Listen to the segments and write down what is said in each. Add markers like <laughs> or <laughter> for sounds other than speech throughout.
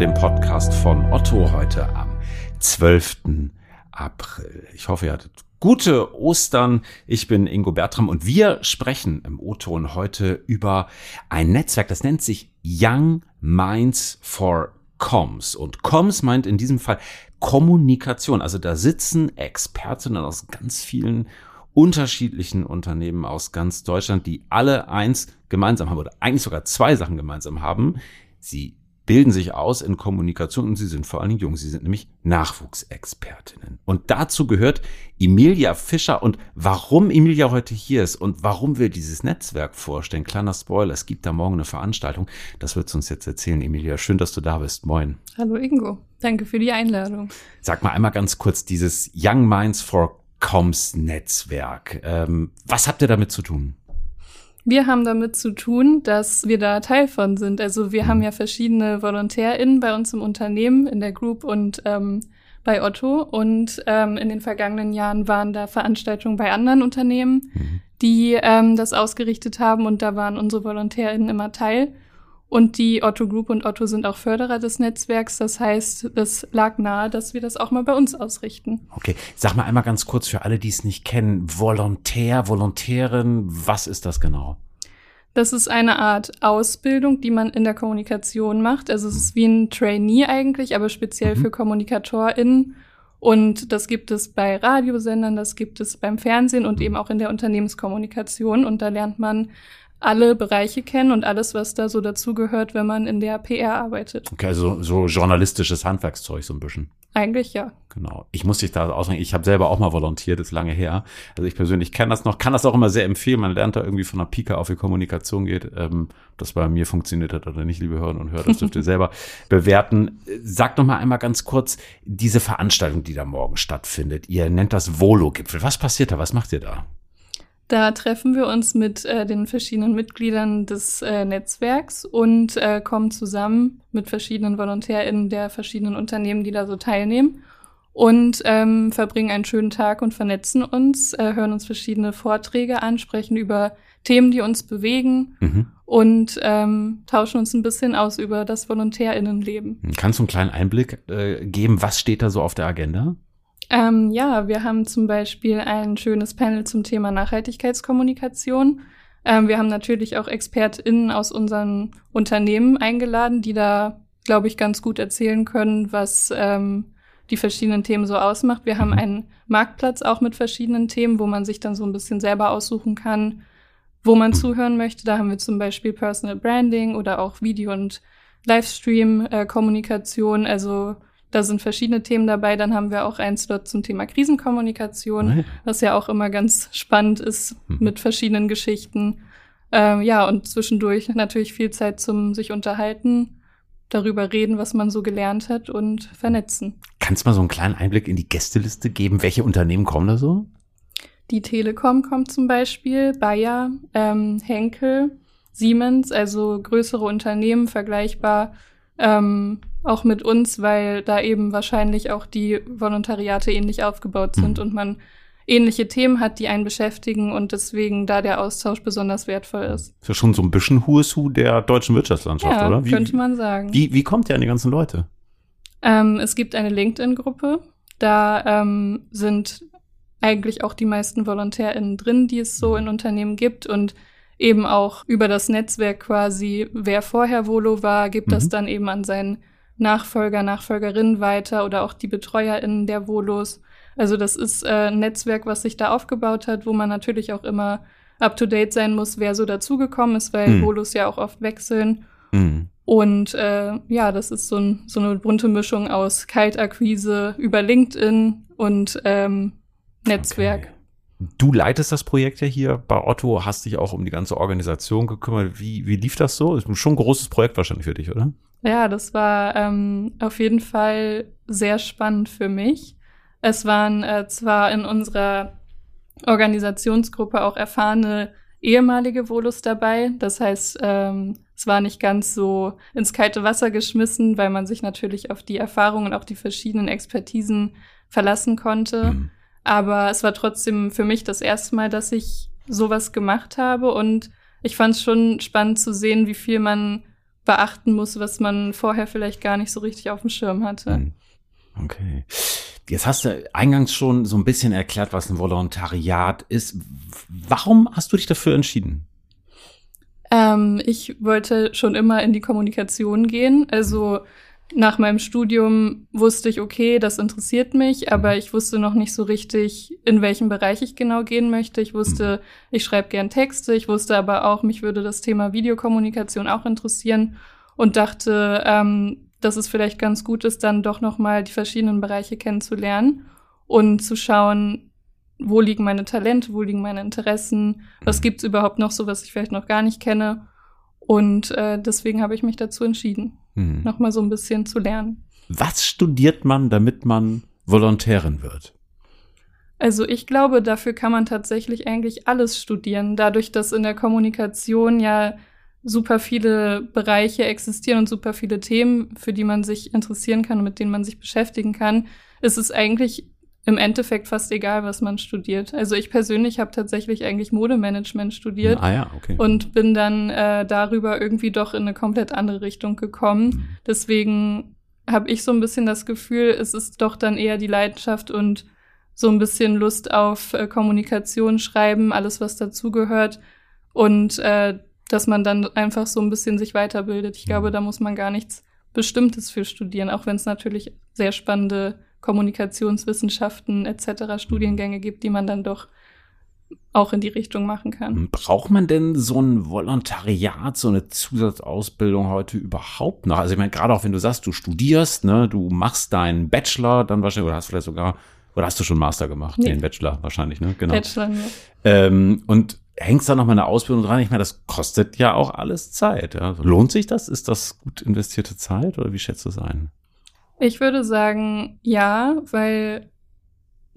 dem Podcast von Otto heute am 12. April. Ich hoffe, ihr hattet gute Ostern. Ich bin Ingo Bertram und wir sprechen im O-Ton heute über ein Netzwerk, das nennt sich Young Minds for Comms. Und Comms meint in diesem Fall Kommunikation. Also da sitzen Expertinnen aus ganz vielen unterschiedlichen Unternehmen aus ganz Deutschland, die alle eins gemeinsam haben oder eigentlich sogar zwei Sachen gemeinsam haben. Sie bilden sich aus in Kommunikation und sie sind vor allen Dingen jung. Sie sind nämlich Nachwuchsexpertinnen. Und dazu gehört Emilia Fischer. Und warum Emilia heute hier ist und warum wir dieses Netzwerk vorstellen, kleiner Spoiler, es gibt da morgen eine Veranstaltung. Das wird uns jetzt erzählen. Emilia, schön, dass du da bist. Moin. Hallo Ingo. Danke für die Einladung. Sag mal einmal ganz kurz dieses Young Minds for Comms Netzwerk. Ähm, was habt ihr damit zu tun? Wir haben damit zu tun, dass wir da Teil von sind. Also wir haben ja verschiedene VolontärInnen bei uns im Unternehmen, in der Group und ähm, bei Otto. Und ähm, in den vergangenen Jahren waren da Veranstaltungen bei anderen Unternehmen, mhm. die ähm, das ausgerichtet haben. Und da waren unsere VolontärInnen immer Teil. Und die Otto Group und Otto sind auch Förderer des Netzwerks. Das heißt, es lag nahe, dass wir das auch mal bei uns ausrichten. Okay, sag mal einmal ganz kurz für alle, die es nicht kennen. Volontär, Volontärin, was ist das genau? Das ist eine Art Ausbildung, die man in der Kommunikation macht. Also es ist wie ein Trainee eigentlich, aber speziell mhm. für KommunikatorInnen. Und das gibt es bei Radiosendern, das gibt es beim Fernsehen und eben auch in der Unternehmenskommunikation. Und da lernt man alle Bereiche kennen und alles, was da so dazugehört, wenn man in der PR arbeitet. Okay, also so journalistisches Handwerkszeug so ein bisschen. Eigentlich ja. Genau. Ich muss dich da ausreden. Ich habe selber auch mal volontiert, ist lange her. Also ich persönlich kenne das noch, kann das auch immer sehr empfehlen. Man lernt da irgendwie von der Pika auf, wie Kommunikation geht. Ähm, das bei mir funktioniert hat oder nicht, liebe Hören und Hörer, das dürft ihr <laughs> selber bewerten. Sag noch mal einmal ganz kurz, diese Veranstaltung, die da morgen stattfindet. Ihr nennt das Volo-Gipfel. Was passiert da? Was macht ihr da? Da treffen wir uns mit äh, den verschiedenen Mitgliedern des äh, Netzwerks und äh, kommen zusammen mit verschiedenen VolontärInnen der verschiedenen Unternehmen, die da so teilnehmen und ähm, verbringen einen schönen Tag und vernetzen uns, äh, hören uns verschiedene Vorträge an, sprechen über Themen, die uns bewegen mhm. und ähm, tauschen uns ein bisschen aus über das VolontärInnenleben. Kannst du einen kleinen Einblick äh, geben, was steht da so auf der Agenda? Ähm, ja, wir haben zum Beispiel ein schönes Panel zum Thema Nachhaltigkeitskommunikation. Ähm, wir haben natürlich auch ExpertInnen aus unseren Unternehmen eingeladen, die da, glaube ich, ganz gut erzählen können, was ähm, die verschiedenen Themen so ausmacht. Wir haben einen Marktplatz auch mit verschiedenen Themen, wo man sich dann so ein bisschen selber aussuchen kann, wo man zuhören möchte. Da haben wir zum Beispiel Personal Branding oder auch Video- und Livestream-Kommunikation. also da sind verschiedene Themen dabei. Dann haben wir auch einen Slot zum Thema Krisenkommunikation, oh was ja auch immer ganz spannend ist mhm. mit verschiedenen Geschichten. Ähm, ja, und zwischendurch natürlich viel Zeit zum sich unterhalten, darüber reden, was man so gelernt hat und vernetzen. Kannst du mal so einen kleinen Einblick in die Gästeliste geben? Welche Unternehmen kommen da so? Die Telekom kommt zum Beispiel, Bayer, ähm, Henkel, Siemens, also größere Unternehmen, vergleichbar ähm, auch mit uns, weil da eben wahrscheinlich auch die Volontariate ähnlich aufgebaut sind mhm. und man ähnliche Themen hat, die einen beschäftigen und deswegen da der Austausch besonders wertvoll ist. Ist ja schon so ein bisschen Who der deutschen Wirtschaftslandschaft, ja, oder? Wie, könnte man sagen. Wie, wie kommt ihr an die ganzen Leute? Ähm, es gibt eine LinkedIn-Gruppe. Da ähm, sind eigentlich auch die meisten VolontärInnen drin, die es so mhm. in Unternehmen gibt und eben auch über das Netzwerk quasi, wer vorher Volo war, gibt mhm. das dann eben an seinen Nachfolger, Nachfolgerinnen weiter oder auch die BetreuerInnen der Volos. Also das ist äh, ein Netzwerk, was sich da aufgebaut hat, wo man natürlich auch immer up to date sein muss, wer so dazugekommen ist, weil mhm. Volos ja auch oft wechseln. Mhm. Und äh, ja, das ist so, ein, so eine bunte Mischung aus Kaltakquise über LinkedIn und ähm, Netzwerk. Okay. Du leitest das Projekt ja hier bei Otto, hast dich auch um die ganze Organisation gekümmert. Wie, wie lief das so? Ist schon ein großes Projekt wahrscheinlich für dich, oder? Ja, das war ähm, auf jeden Fall sehr spannend für mich. Es waren äh, zwar in unserer Organisationsgruppe auch erfahrene ehemalige Volus dabei. Das heißt, ähm, es war nicht ganz so ins kalte Wasser geschmissen, weil man sich natürlich auf die Erfahrungen und auch die verschiedenen Expertisen verlassen konnte. Mhm. Aber es war trotzdem für mich das erste Mal, dass ich sowas gemacht habe und ich fand es schon spannend zu sehen, wie viel man beachten muss, was man vorher vielleicht gar nicht so richtig auf dem Schirm hatte. Hm. Okay. Jetzt hast du eingangs schon so ein bisschen erklärt, was ein Volontariat ist. Warum hast du dich dafür entschieden? Ähm, ich wollte schon immer in die Kommunikation gehen. Also nach meinem Studium wusste ich, okay, das interessiert mich, aber ich wusste noch nicht so richtig, in welchem Bereich ich genau gehen möchte. Ich wusste, ich schreibe gern Texte, ich wusste aber auch, mich würde das Thema Videokommunikation auch interessieren und dachte, ähm, dass es vielleicht ganz gut ist, dann doch noch mal die verschiedenen Bereiche kennenzulernen und zu schauen, wo liegen meine Talente, wo liegen meine Interessen, was gibt's überhaupt noch so, was ich vielleicht noch gar nicht kenne. Und äh, deswegen habe ich mich dazu entschieden, hm. noch mal so ein bisschen zu lernen. Was studiert man, damit man Volontärin wird? Also ich glaube, dafür kann man tatsächlich eigentlich alles studieren, dadurch, dass in der Kommunikation ja super viele Bereiche existieren und super viele Themen, für die man sich interessieren kann und mit denen man sich beschäftigen kann, ist es eigentlich im Endeffekt fast egal, was man studiert. Also ich persönlich habe tatsächlich eigentlich Modemanagement studiert ah ja, okay. und bin dann äh, darüber irgendwie doch in eine komplett andere Richtung gekommen. Mhm. Deswegen habe ich so ein bisschen das Gefühl, es ist doch dann eher die Leidenschaft und so ein bisschen Lust auf äh, Kommunikation, Schreiben, alles was dazugehört und äh, dass man dann einfach so ein bisschen sich weiterbildet. Ich glaube, mhm. da muss man gar nichts Bestimmtes für studieren, auch wenn es natürlich sehr spannende Kommunikationswissenschaften etc. Studiengänge gibt, die man dann doch auch in die Richtung machen kann. Braucht man denn so ein Volontariat, so eine Zusatzausbildung heute überhaupt noch? Also ich meine, gerade auch wenn du sagst, du studierst, ne, du machst deinen Bachelor, dann wahrscheinlich, oder hast vielleicht sogar, oder hast du schon Master gemacht? Nee. Den Bachelor wahrscheinlich, ne? Genau. Bachelor, ja. Ähm, und hängst da noch mal eine Ausbildung dran. Ich meine, das kostet ja auch alles Zeit. Ja. Lohnt sich das? Ist das gut investierte Zeit oder wie schätzt du es ein? Ich würde sagen, ja, weil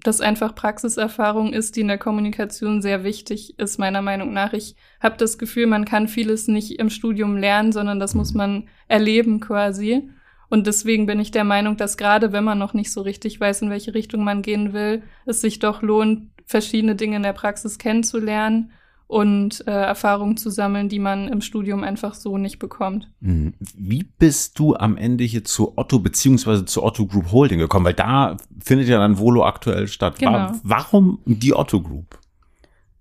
das einfach Praxiserfahrung ist, die in der Kommunikation sehr wichtig ist, meiner Meinung nach. Ich habe das Gefühl, man kann vieles nicht im Studium lernen, sondern das muss man erleben quasi. Und deswegen bin ich der Meinung, dass gerade wenn man noch nicht so richtig weiß, in welche Richtung man gehen will, es sich doch lohnt, verschiedene Dinge in der Praxis kennenzulernen und äh, Erfahrungen zu sammeln, die man im Studium einfach so nicht bekommt. Mhm. Wie bist du am Ende hier zu Otto beziehungsweise zu Otto Group Holding gekommen? Weil da findet ja dann Volo aktuell statt. Genau. Warum die Otto Group?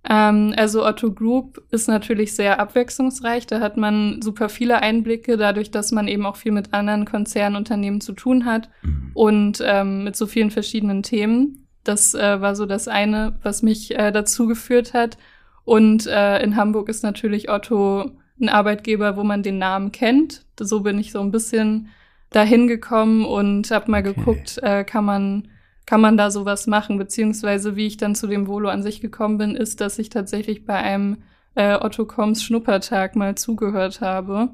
Ähm, also Otto Group ist natürlich sehr abwechslungsreich. Da hat man super viele Einblicke, dadurch, dass man eben auch viel mit anderen Konzernunternehmen zu tun hat mhm. und ähm, mit so vielen verschiedenen Themen. Das äh, war so das eine, was mich äh, dazu geführt hat. Und äh, in Hamburg ist natürlich Otto ein Arbeitgeber, wo man den Namen kennt. So bin ich so ein bisschen dahin gekommen und habe mal okay. geguckt, äh, kann man kann man da sowas machen, beziehungsweise wie ich dann zu dem Volo an sich gekommen bin, ist, dass ich tatsächlich bei einem äh, Otto Koms Schnuppertag mal zugehört habe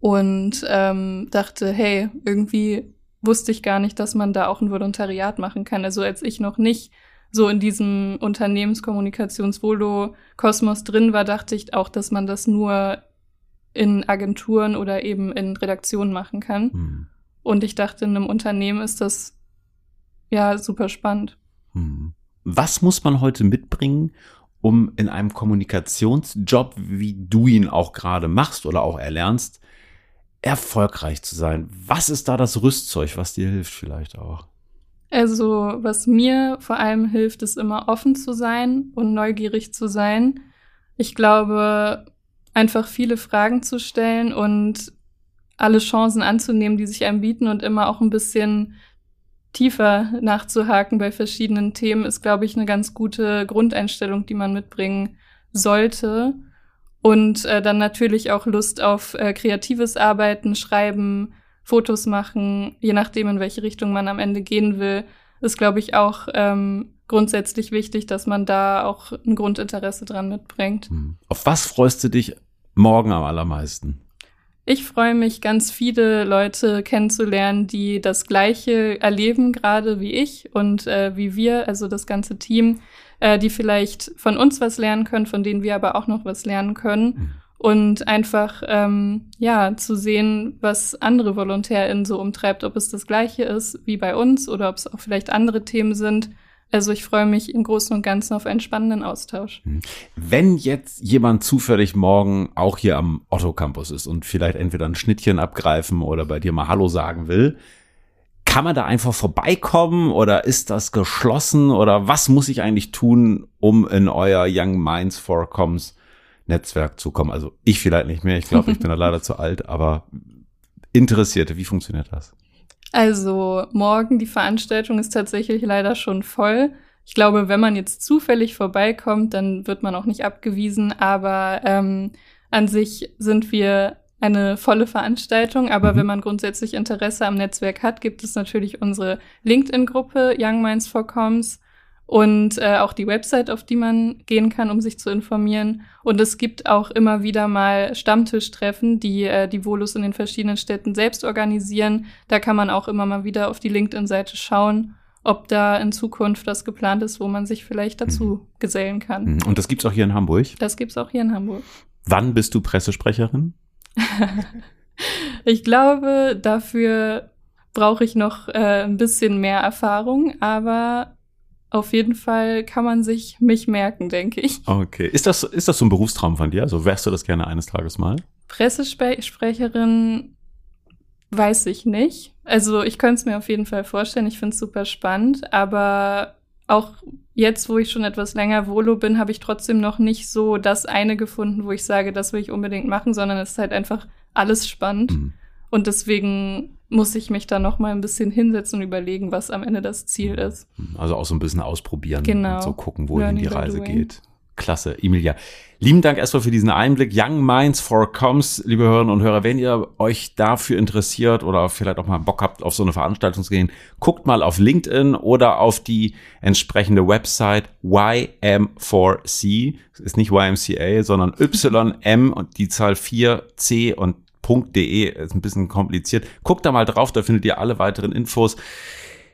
und ähm, dachte, hey, irgendwie wusste ich gar nicht, dass man da auch ein Volontariat machen kann. Also als ich noch nicht so in diesem Unternehmenskommunikationsvolo-Kosmos drin war, dachte ich auch, dass man das nur in Agenturen oder eben in Redaktionen machen kann. Hm. Und ich dachte, in einem Unternehmen ist das ja super spannend. Hm. Was muss man heute mitbringen, um in einem Kommunikationsjob, wie du ihn auch gerade machst oder auch erlernst, erfolgreich zu sein? Was ist da das Rüstzeug, was dir hilft vielleicht auch? Also, was mir vor allem hilft, ist immer offen zu sein und neugierig zu sein. Ich glaube, einfach viele Fragen zu stellen und alle Chancen anzunehmen, die sich einem bieten und immer auch ein bisschen tiefer nachzuhaken bei verschiedenen Themen, ist, glaube ich, eine ganz gute Grundeinstellung, die man mitbringen sollte. Und äh, dann natürlich auch Lust auf äh, kreatives Arbeiten, Schreiben, Fotos machen, je nachdem, in welche Richtung man am Ende gehen will, ist, glaube ich, auch ähm, grundsätzlich wichtig, dass man da auch ein Grundinteresse dran mitbringt. Hm. Auf was freust du dich morgen am allermeisten? Ich freue mich, ganz viele Leute kennenzulernen, die das Gleiche erleben, gerade wie ich und äh, wie wir, also das ganze Team, äh, die vielleicht von uns was lernen können, von denen wir aber auch noch was lernen können. Mhm und einfach ähm, ja zu sehen, was andere VolontärInnen so umtreibt, ob es das Gleiche ist wie bei uns oder ob es auch vielleicht andere Themen sind. Also ich freue mich im Großen und Ganzen auf einen spannenden Austausch. Hm. Wenn jetzt jemand zufällig morgen auch hier am Otto Campus ist und vielleicht entweder ein Schnittchen abgreifen oder bei dir mal Hallo sagen will, kann man da einfach vorbeikommen oder ist das geschlossen oder was muss ich eigentlich tun, um in euer Young Minds for Comms Netzwerk zu kommen? Also ich vielleicht nicht mehr, ich glaube, ich bin da leider <laughs> zu alt, aber Interessierte, wie funktioniert das? Also morgen die Veranstaltung ist tatsächlich leider schon voll. Ich glaube, wenn man jetzt zufällig vorbeikommt, dann wird man auch nicht abgewiesen. Aber ähm, an sich sind wir eine volle Veranstaltung. Aber mhm. wenn man grundsätzlich Interesse am Netzwerk hat, gibt es natürlich unsere LinkedIn-Gruppe Young Minds for Comms und äh, auch die Website, auf die man gehen kann, um sich zu informieren. Und es gibt auch immer wieder mal Stammtischtreffen, die äh, die Volus in den verschiedenen Städten selbst organisieren. Da kann man auch immer mal wieder auf die LinkedIn-Seite schauen, ob da in Zukunft das geplant ist, wo man sich vielleicht dazu mhm. gesellen kann. Mhm. Und das gibt's auch hier in Hamburg? Das gibt's auch hier in Hamburg. Wann bist du Pressesprecherin? <laughs> ich glaube, dafür brauche ich noch äh, ein bisschen mehr Erfahrung, aber auf jeden Fall kann man sich mich merken, denke ich. Okay. Ist das, ist das so ein Berufstraum von dir? Also wärst du das gerne eines Tages mal? Pressesprecherin weiß ich nicht. Also ich könnte es mir auf jeden Fall vorstellen. Ich finde es super spannend. Aber auch jetzt, wo ich schon etwas länger Volo bin, habe ich trotzdem noch nicht so das eine gefunden, wo ich sage, das will ich unbedingt machen, sondern es ist halt einfach alles spannend. Mhm. Und deswegen muss ich mich da noch mal ein bisschen hinsetzen und überlegen, was am Ende das Ziel mhm. ist. Also auch so ein bisschen ausprobieren genau. und so gucken, wohin die Reise geht. Klasse, Emilia. Lieben Dank erstmal für diesen Einblick. Young Minds for Comms, liebe Hörerinnen und Hörer, wenn ihr euch dafür interessiert oder vielleicht auch mal Bock habt, auf so eine Veranstaltung zu gehen, guckt mal auf LinkedIn oder auf die entsprechende Website YM4C. Ist nicht YMCA, sondern YM und die Zahl 4C und .de ist ein bisschen kompliziert. Guckt da mal drauf, da findet ihr alle weiteren Infos.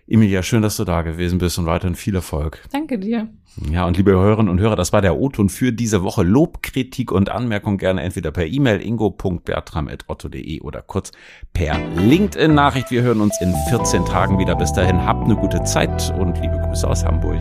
Emilia, schön, dass du da gewesen bist und weiterhin viel Erfolg. Danke dir. Ja, und liebe Hörerinnen und Hörer, das war der O-Ton für diese Woche. Lob, Kritik und Anmerkung gerne entweder per E-Mail ingo.bertram.otto.de oder kurz per LinkedIn-Nachricht. Wir hören uns in 14 Tagen wieder. Bis dahin, habt eine gute Zeit und liebe Grüße aus Hamburg.